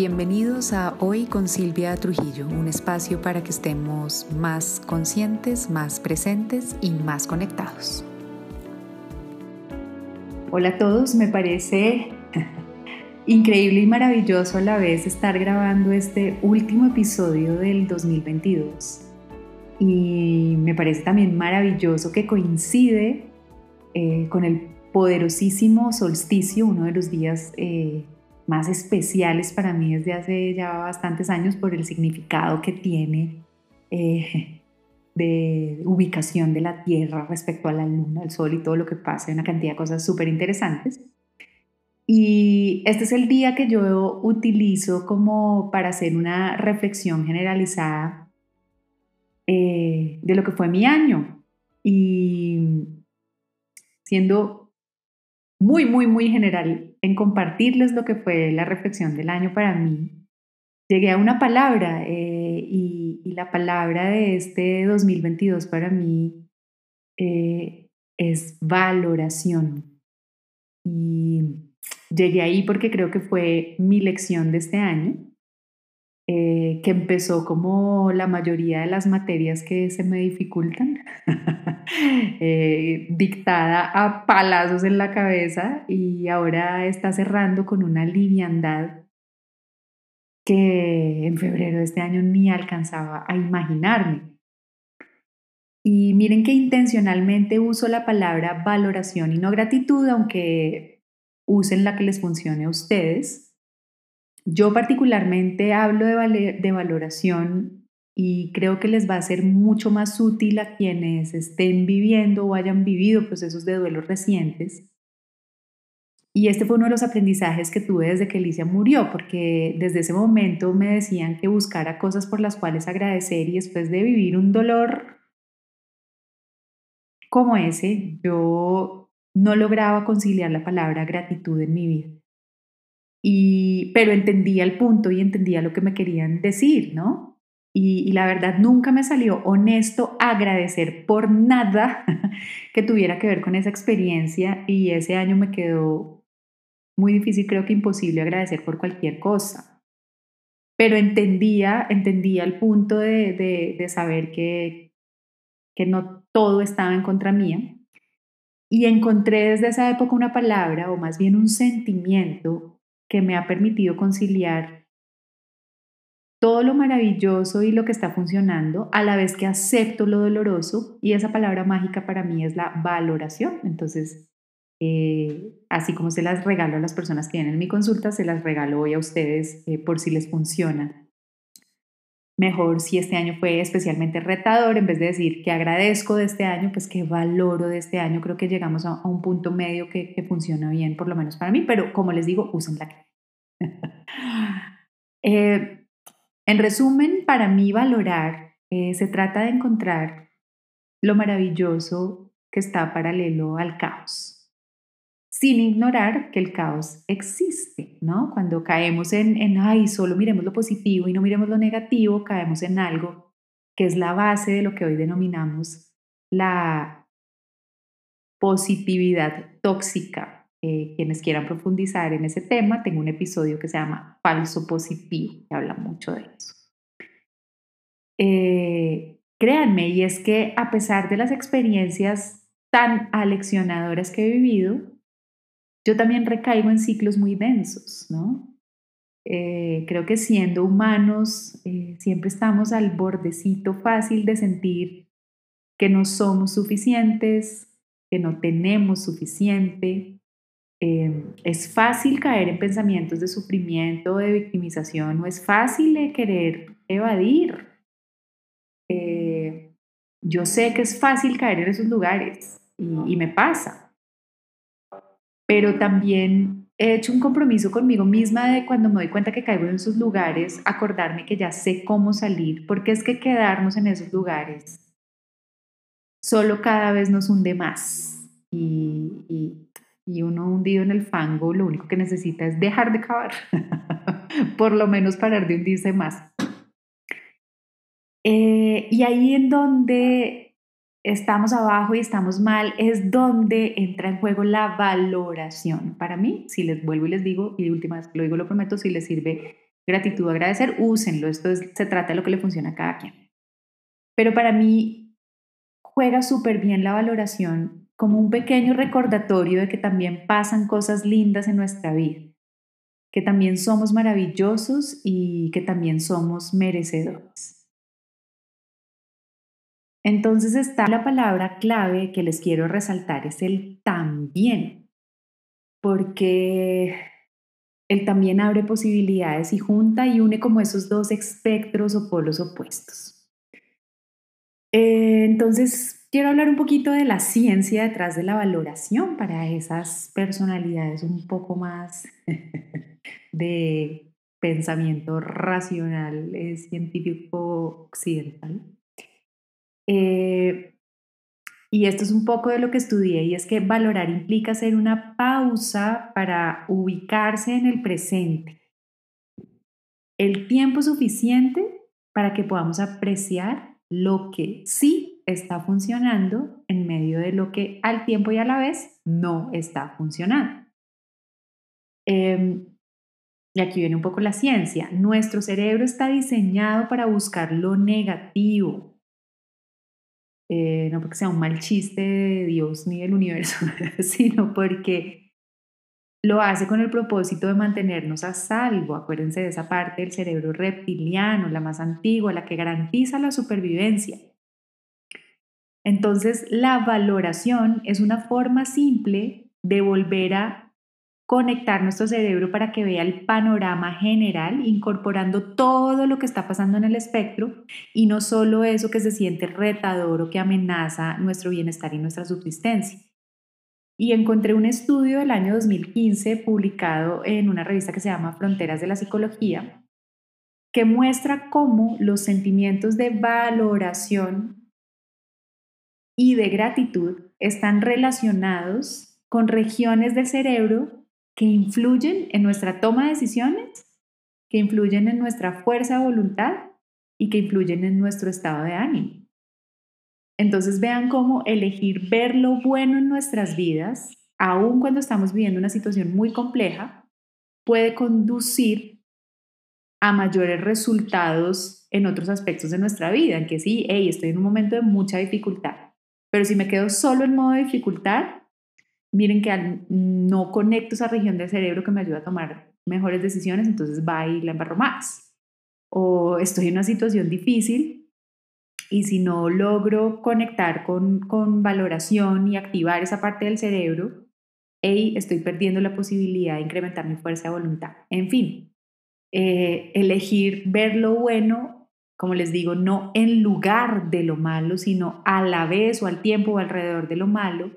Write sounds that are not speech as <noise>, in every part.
Bienvenidos a Hoy con Silvia Trujillo, un espacio para que estemos más conscientes, más presentes y más conectados. Hola a todos, me parece increíble y maravilloso a la vez estar grabando este último episodio del 2022. Y me parece también maravilloso que coincide eh, con el poderosísimo solsticio, uno de los días eh, más especiales para mí desde hace ya bastantes años por el significado que tiene eh, de ubicación de la Tierra respecto a la Luna, el Sol y todo lo que pasa, una cantidad de cosas súper interesantes. Y este es el día que yo utilizo como para hacer una reflexión generalizada eh, de lo que fue mi año. Y siendo muy, muy, muy general en compartirles lo que fue la reflexión del año para mí, llegué a una palabra eh, y, la palabra de este 2022 para mí eh, es valoración. Y llegué ahí porque creo que fue mi lección de este año, eh, que empezó como la mayoría de las materias que se me dificultan, <laughs> Eh, dictada a palazos en la cabeza y ahora está cerrando con una liviandad que en febrero de este año ni alcanzaba a imaginarme. Y miren que intencionalmente uso la palabra valoración y no gratitud, aunque usen la que les funcione a ustedes. Yo particularmente hablo de, de valoración y creo que les va a ser mucho más útil a quienes estén viviendo o hayan vivido procesos de duelo recientes. Y este fue uno de los aprendizajes que tuve desde que Alicia murió, porque desde ese momento me decían que buscara cosas por las cuales agradecer y después de vivir un dolor como ese, yo no lograba conciliar la palabra gratitud en mi vida. Y, pero entendía el punto y entendía lo que me querían decir, ¿no? Y, la verdad nunca me salió honesto agradecer por nada <laughs> que tuviera que ver con esa experiencia y ese año me quedó muy difícil, creo que imposible agradecer por cualquier cosa. Pero entendía, entendía el punto de, de, saber que, que no todo estaba en contra mía. Y encontré desde esa época una palabra, o más bien un sentimiento, que me ha permitido conciliar todo lo maravilloso y lo que está funcionando, a la vez que acepto lo doloroso y esa palabra mágica para mí es la valoración. Entonces, eh, así como se las regalo a las personas que vienen en mi consulta, se las regalo hoy a ustedes eh, por si les funciona. Mejor si este año fue especialmente retador, en vez de decir que agradezco de este año, pues que valoro de este año. Creo que llegamos a, un punto medio que, funciona bien, por lo menos para mí, pero como les digo, usen la <laughs> en resumen, para mí valorar eh, se trata de encontrar lo maravilloso que está paralelo al caos, sin ignorar que el caos existe, ¿no? Cuando caemos en, en, ay, solo miremos lo positivo y no miremos lo negativo, caemos en algo que es la base de lo que hoy denominamos la positividad tóxica eh, quienes quieran profundizar en ese tema, tengo un episodio que se llama Falso Positivo, que habla mucho de eso. Eh, créanme, y es que a pesar de las experiencias tan aleccionadoras que he vivido, yo también recaigo en ciclos muy densos, ¿no? Eh, creo que siendo humanos siempre estamos al bordecito fácil de sentir que no somos suficientes, que no tenemos suficiente, Em, es fácil caer en pensamientos de sufrimiento, de victimización, o es fácil querer evadir. Eh, yo sé que es fácil caer en esos lugares y, y me pasa, pero también he hecho un compromiso conmigo misma de cuando me doy cuenta que caigo en esos lugares, acordarme que ya sé cómo salir, porque es que quedarnos en esos lugares solo cada vez nos hunde más. Y, y, y uno hundido en el fango, lo único que necesita es dejar de cavar, <laughs> por lo menos parar de hundirse más. Eh, y ahí en donde estamos abajo y estamos mal es donde entra en juego la valoración. Para mí, si les vuelvo y les digo, y última vez lo digo, lo prometo, si les sirve, gratitud, agradecer, úsenlo. Esto se trata de lo que le funciona a cada quien. Pero para mí juega súper bien la valoración como un pequeño recordatorio de que también pasan cosas lindas en nuestra vida, que también somos maravillosos y que también somos merecedores. Entonces está la palabra clave que les quiero resaltar, es el también, porque el también abre posibilidades y junta y une como esos dos espectros o polos opuestos. Eh, entonces, quiero hablar un poquito de la ciencia detrás de la valoración para esas personalidades un poco más <laughs> de pensamiento racional, eh, científico occidental. Eh, y esto es un poco de lo que estudié y es que valorar implica hacer una pausa para ubicarse en el presente. El tiempo suficiente para que podamos apreciar lo que sí está funcionando en medio de lo que al tiempo y a la vez no está funcionando. Em, y aquí viene un poco la ciencia. Nuestro cerebro está diseñado para buscar lo negativo, eh, no porque sea un mal chiste de Dios ni del universo, <laughs> sino porque lo hace con el propósito de mantenernos a salvo. Acuérdense de esa parte del cerebro reptiliano, la más antigua, la que garantiza la supervivencia. Entonces, la valoración es una forma simple de volver a conectar nuestro cerebro para que vea el panorama general, incorporando todo lo que está pasando en el espectro y no solo eso que se siente retador o que amenaza nuestro bienestar y nuestra subsistencia. Y encontré un estudio del año 2015 publicado en una revista que se llama Fronteras de la Psicología, que muestra cómo los sentimientos de valoración y de gratitud están relacionados con regiones del cerebro que influyen en nuestra toma de decisiones, que influyen en nuestra fuerza de voluntad y que influyen en nuestro estado de ánimo. Entonces vean cómo elegir ver lo bueno en nuestras vidas, aun cuando estamos viviendo una situación muy compleja, puede conducir a mayores resultados en otros aspectos de nuestra vida, en que sí, hey, estoy en un momento de mucha dificultad, pero si me quedo solo en modo de dificultad, miren que no conecto esa región del cerebro que me ayuda a tomar mejores decisiones, entonces va y la embarro más. O estoy en una situación difícil y si no logro conectar con, con valoración y activar esa parte del cerebro, hey, estoy perdiendo la posibilidad de incrementar mi fuerza de voluntad. En fin, eh, elegir ver lo bueno, como les digo, no en lugar de lo malo, sino a la vez o al tiempo o alrededor de lo malo,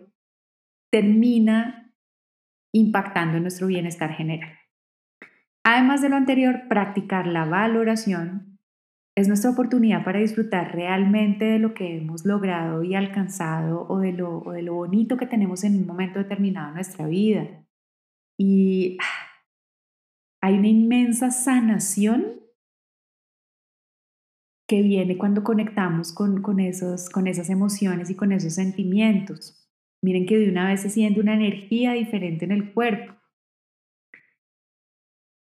termina impactando en nuestro bienestar general. Además de lo anterior, practicar la valoración es nuestra oportunidad para disfrutar realmente de lo que hemos logrado y alcanzado o de lo, de lo bonito que tenemos en un momento determinado en nuestra vida. Y ah, hay una inmensa sanación que viene cuando conectamos con, con, esos, con esas emociones y con esos sentimientos. Miren que de una vez se siente una energía diferente en el cuerpo.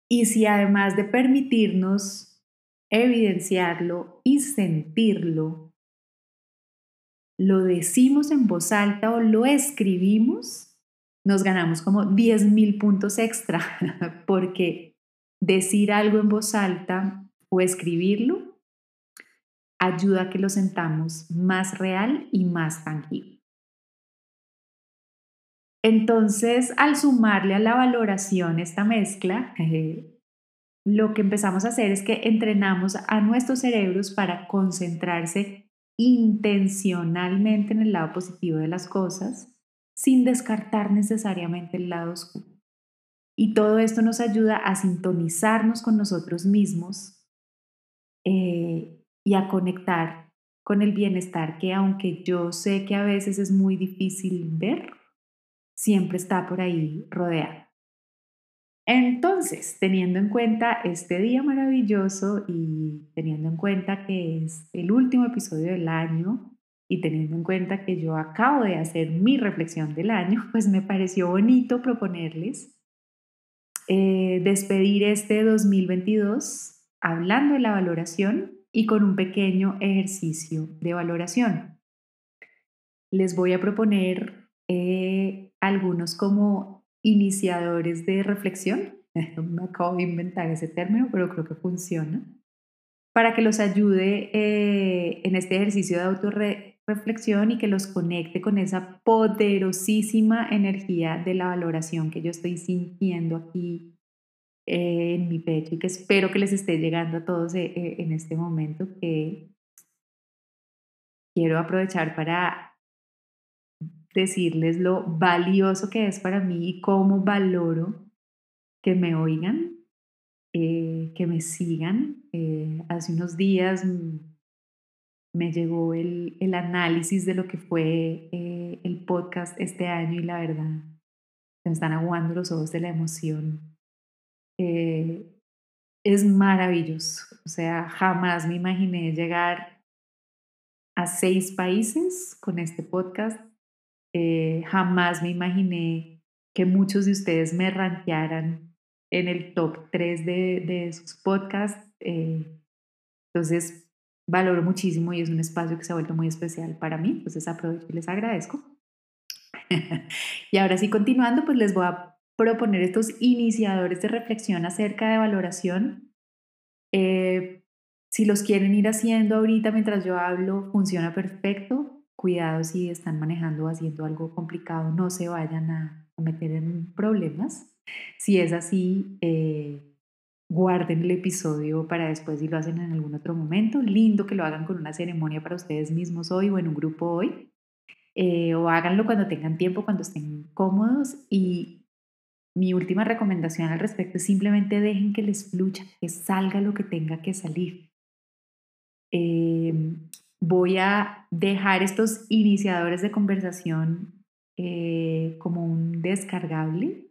Y si además de permitirnos evidenciarlo y sentirlo, lo decimos en voz alta o lo escribimos, nos ganamos como 10.000 puntos extra, <laughs> porque decir algo en voz alta o escribirlo ayuda a que lo sentamos más real y más tangible. Entonces, al sumarle a la valoración esta mezcla, eh, lo que empezamos a hacer es que entrenamos a nuestros cerebros para concentrarse intencionalmente en el lado positivo de las cosas, sin descartar necesariamente el lado oscuro. Y todo esto nos ayuda a sintonizarnos con nosotros mismos eh, y a conectar con el bienestar que aunque yo sé que a veces es muy difícil ver, siempre está por ahí rodeada. Entonces, teniendo en cuenta este día maravilloso y teniendo en cuenta que es el último episodio del año y teniendo en cuenta que yo acabo de hacer mi reflexión del año, <laughs> pues me pareció bonito proponerles eh, despedir este 2022 hablando de la valoración y con un pequeño ejercicio de valoración. Les voy a proponer eh, algunos como iniciadores de reflexión. <laughs> Me acabo de inventar ese término, pero creo que funciona. Para que los ayude eh, en este ejercicio de autorreflexión y que los conecte con esa poderosísima energía de la valoración que yo estoy sintiendo aquí eh, en mi pecho y que espero que les esté llegando a todos en este momento que quiero aprovechar para decirles lo valioso que es para mí y cómo valoro que me oigan, eh, que me sigan. Eh, hace unos días me llegó el, análisis de lo que fue eh, el podcast este año y la verdad, se me están aguando los ojos de la emoción. Es maravilloso. O sea, jamás me imaginé llegar a seis países con este podcast eh, jamás me imaginé que muchos de ustedes me rankearan en el top 3 de, de sus podcasts. Eh, entonces, valoro muchísimo y es un espacio que se ha vuelto muy especial para mí. Entonces, aprovecho y les agradezco. <laughs> y ahora sí, continuando, pues les voy a proponer estos iniciadores de reflexión acerca de valoración. Eh, si los quieren ir haciendo ahorita mientras yo hablo, funciona perfecto cuidado si están manejando o haciendo algo complicado, no se vayan a, meter en problemas. Si es así, eh, guarden el episodio para después si lo hacen en algún otro momento. Lindo que lo hagan con una ceremonia para ustedes mismos hoy o en un grupo hoy. Eh, o háganlo cuando tengan tiempo, cuando estén cómodos. Y mi última recomendación al respecto es simplemente dejen que les fluya, que salga lo que tenga que salir. Eh, voy a dejar estos iniciadores de conversación eh, como un descargable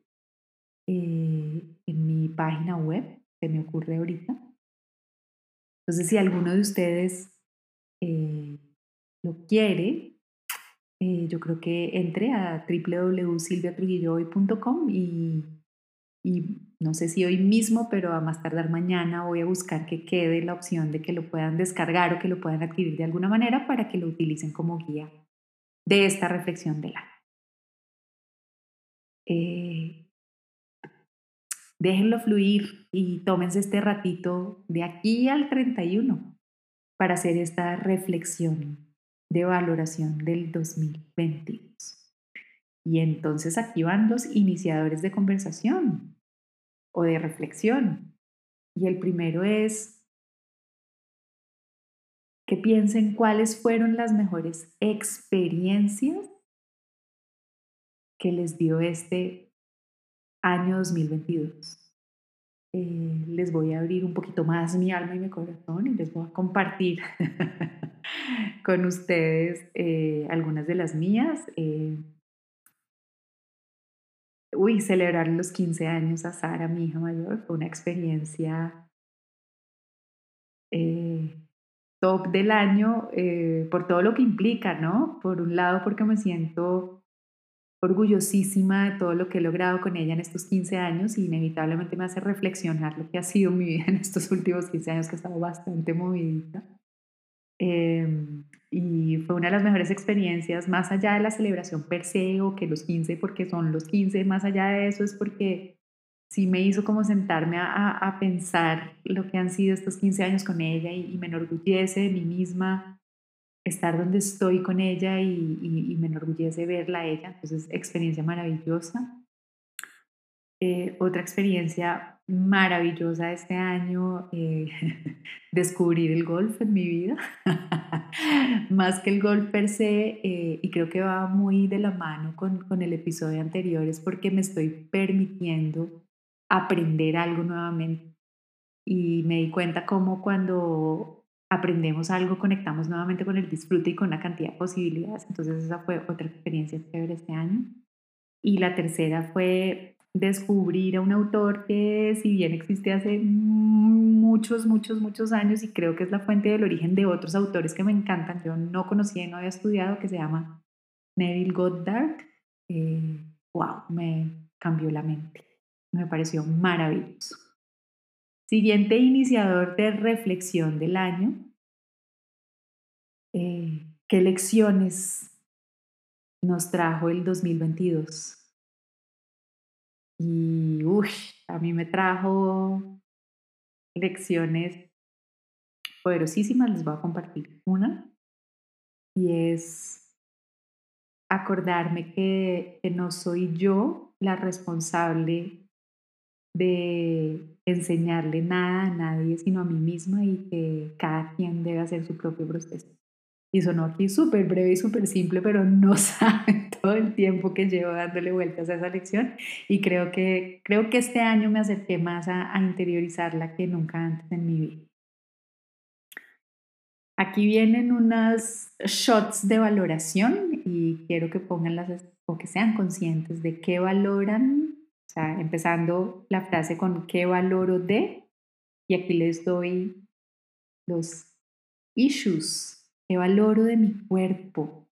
eh, en mi página web, se me ocurre ahorita. Entonces, si alguno de ustedes eh, lo quiere, yo creo que entre a www.silviatrujillohoy.com y y no sé si hoy mismo, pero a más tardar mañana voy a buscar que quede la opción de que lo puedan descargar o que lo puedan adquirir de alguna manera para que lo utilicen como guía de esta reflexión del año. Eh, déjenlo fluir y tómense este ratito de aquí al 31 para hacer esta reflexión de valoración del 2022. Y entonces aquí van los iniciadores de conversación o de reflexión. Y el primero es que piensen cuáles fueron las mejores experiencias que les dio este año 2022. Eh, les voy a abrir un poquito más mi alma y mi corazón y les voy a compartir <laughs> con ustedes eh, algunas de las mías. Eh, uy, celebrar los 15 años a Sara, mi hija mayor, fue una experiencia top del año por todo lo que implica, ¿no? Por un lado, porque me siento orgullosísima de todo lo que he logrado con ella en estos 15 años y inevitablemente me hace reflexionar lo que ha sido mi vida en estos últimos 15 años que he estado bastante movidita. Em, y fue una de las mejores experiencias, más allá de la celebración per se o que los 15, porque son los 15, más allá de eso es porque sí me hizo como sentarme a, pensar lo que han sido estos 15 años con ella y, me enorgullece de mí misma estar donde estoy con ella y, y, y me enorgullece verla a ella. Entonces, experiencia maravillosa. Eh, otra experiencia maravillosa este año, eh, <laughs> descubrir el golf en mi vida, <laughs> más que el golf per se, eh, y creo que va muy de la mano con, con el episodio anterior, es porque me estoy permitiendo aprender algo nuevamente. Y me di cuenta cómo cuando aprendemos algo conectamos nuevamente con el disfrute y con una cantidad de posibilidades. Entonces esa fue otra experiencia chévere este año. Y la tercera fue descubrir a un autor que si bien existe hace muchos, muchos, muchos años y creo que es la fuente del origen de otros autores que me encantan, yo no conocía y no había estudiado, que se llama Neville Goddard. Eh, wow, me cambió la mente. me pareció maravilloso. Siguiente iniciador de reflexión del año. Eh, ¿Qué lecciones nos trajo el 2022? Y uy, a mí me trajo lecciones poderosísimas, les voy a compartir una. Y es acordarme que, que no soy yo la responsable de enseñarle nada a nadie, sino a mí misma y que cada quien debe hacer su propio proceso. Y sonó aquí súper breve y súper simple, pero no <laughs> saben todo el tiempo que llevo dándole vueltas a esa lección y creo que, creo que este año me acerqué más a, a interiorizarla que nunca antes en mi vida. Aquí vienen unas shots de valoración y quiero que pongan las o que sean conscientes de qué valoran empezando la frase con qué valoro de, y aquí les doy los issues, qué valoro de mi cuerpo.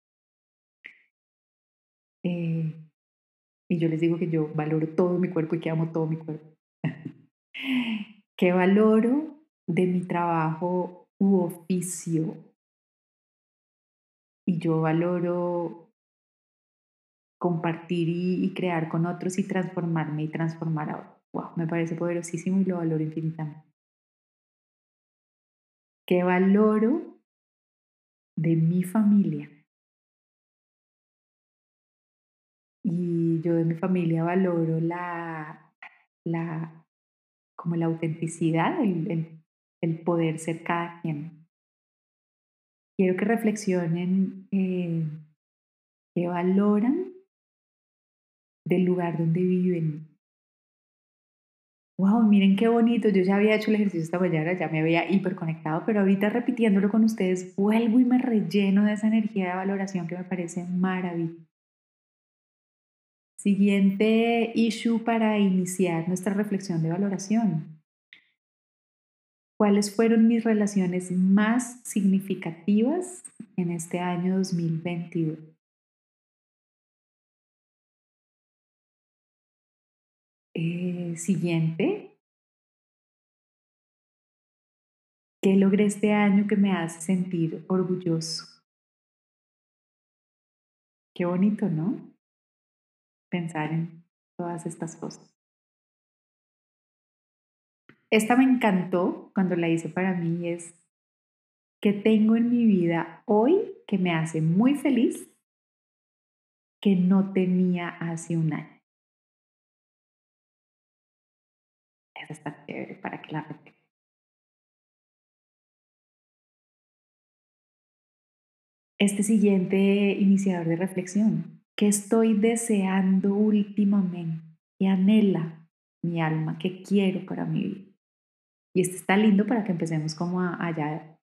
Eh, y yo les digo que yo valoro todo mi cuerpo y que amo todo mi cuerpo. <laughs> ¿Qué valoro de mi trabajo u oficio? Y yo valoro compartir y, crear con otros y transformarme y transformar a. Wow, me parece poderosísimo y lo valoro infinitamente. ¿Qué valoro de mi familia? Y yo de mi familia valoro la, la como la autenticidad, el, el, poder ser cada quien. Quiero que reflexionen eh, qué valoran del lugar donde viven. Wow, miren qué bonito. Yo ya había hecho el ejercicio esta mañana, ya me había hiperconectado, pero ahorita repitiéndolo con ustedes, vuelvo y me relleno de esa energía de valoración que me parece maravillosa. Siguiente issue para iniciar nuestra reflexión de valoración. ¿Cuáles fueron mis relaciones más significativas en este año 2022? Eh, siguiente. ¿Qué logré este año que me hace sentir orgulloso? Qué bonito, ¿no? Pensar en todas estas cosas. Esta me encantó cuando la hice para mí es que tengo en mi vida hoy que me hace muy feliz que no tenía hace un año. Está chévere para que la Este siguiente iniciador de reflexión, ¿qué estoy deseando últimamente? ¿Qué anhela mi alma? ¿Qué quiero para mi vida? Y este está lindo para que empecemos como a, allá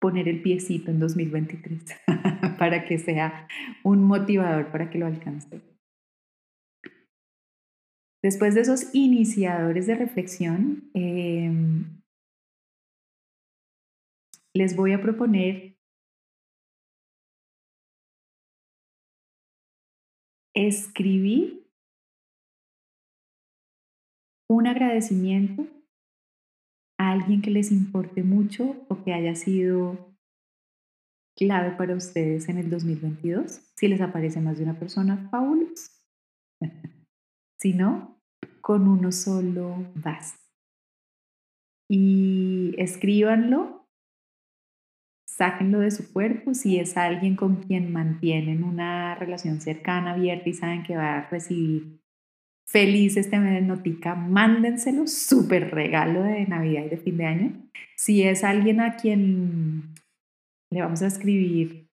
poner el piecito en 2023 <laughs> para que sea un motivador para que lo alcance. Después de esos iniciadores de reflexión, em, les voy a proponer escribir un agradecimiento a alguien que les importe mucho o que haya sido clave para ustedes en el 2022. Si les aparece más de una persona, fabuloso. <laughs> si no, con uno solo basta. Y escríbanlo, sáquenlo de su cuerpo. Si es alguien con quien mantienen una relación cercana, abierta y saben que va a recibir feliz este mes de notica, mándenselo, súper regalo de Navidad y de fin de año. Si es alguien a quien le vamos a escribir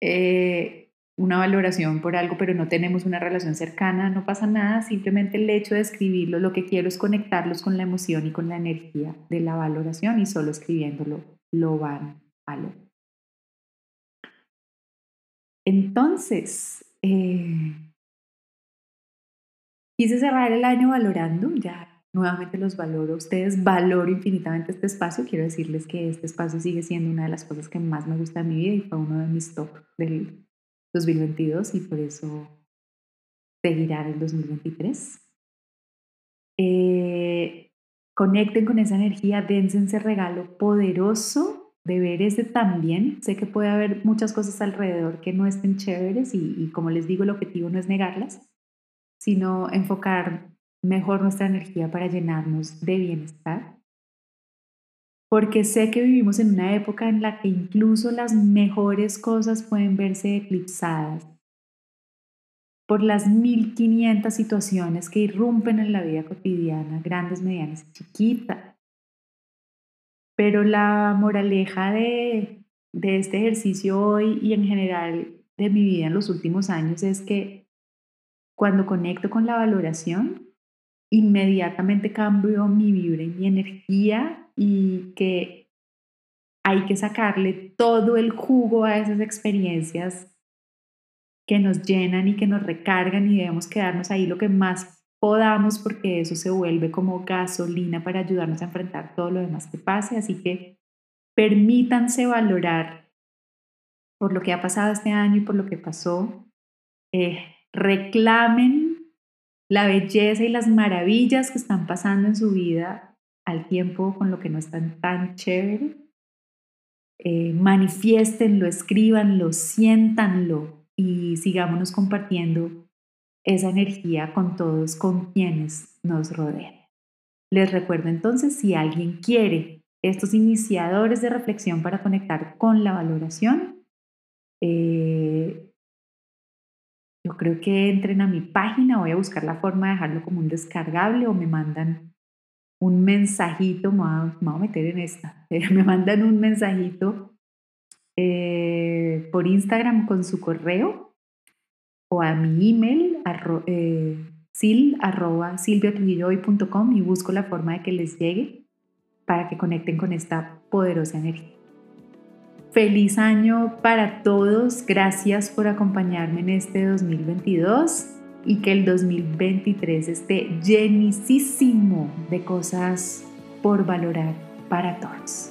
eh, una valoración por algo, pero no tenemos una relación cercana, no pasa nada, simplemente el hecho de escribirlo, lo que quiero es conectarlos con la emoción y con la energía de la valoración y solo escribiéndolo lo van a lograr. Entonces, eh, quise cerrar el año valorando, ya nuevamente los valoro, ustedes valoro infinitamente este espacio, quiero decirles que este espacio sigue siendo una de las cosas que más me gusta de mi vida y fue uno de mis top del 2022 y por eso seguirá el 2023. Eh, conecten con esa energía, dense ese regalo poderoso de ver ese también. Sé que puede haber muchas cosas alrededor que no estén chéveres y como les digo, el objetivo no es negarlas, sino enfocar mejor nuestra energía para llenarnos de bienestar. Porque sé que vivimos en una época en la que incluso las mejores cosas pueden verse eclipsadas por las 1500 situaciones que irrumpen en la vida cotidiana, grandes, medianas y chiquitas. Pero la moraleja de, de este ejercicio hoy y en general de mi vida en los últimos años es que cuando conecto con la valoración, inmediatamente cambio mi vibra y mi energía y que hay que sacarle todo el jugo a esas experiencias que nos llenan y que nos recargan y debemos quedarnos ahí lo que más podamos porque eso se vuelve como gasolina para ayudarnos a enfrentar todo lo demás que pase. Así que permítanse valorar por lo que ha pasado este año y por lo que pasó. Eh, reclamen la belleza y las maravillas que están pasando en su vida al tiempo con lo que no están tan chévere. Eh, manifiestenlo, escríbanlo, siéntanlo, y sigámonos compartiendo esa energía con todos, con quienes nos rodean. Les recuerdo entonces, si alguien quiere estos iniciadores de reflexión para conectar con la valoración, eh, yo creo que entren a mi página, voy a buscar la forma de dejarlo como un descargable o me mandan un mensajito, me voy a, meter en esta, <laughs> me mandan un mensajito eh, por Instagram con su correo o a mi email eh, sil arroba y busco la forma de que les llegue para que conecten con esta poderosa energía. Feliz año para todos, gracias por acompañarme en este 2022 y que el 2023 esté llenísimo de cosas por valorar para todos.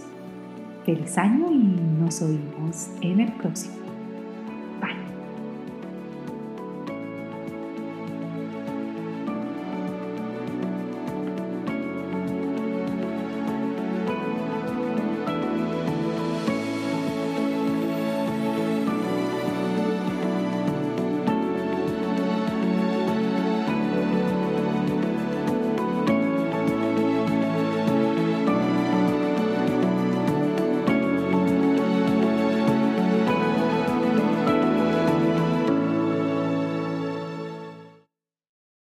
Feliz año y nos oímos en el próximo.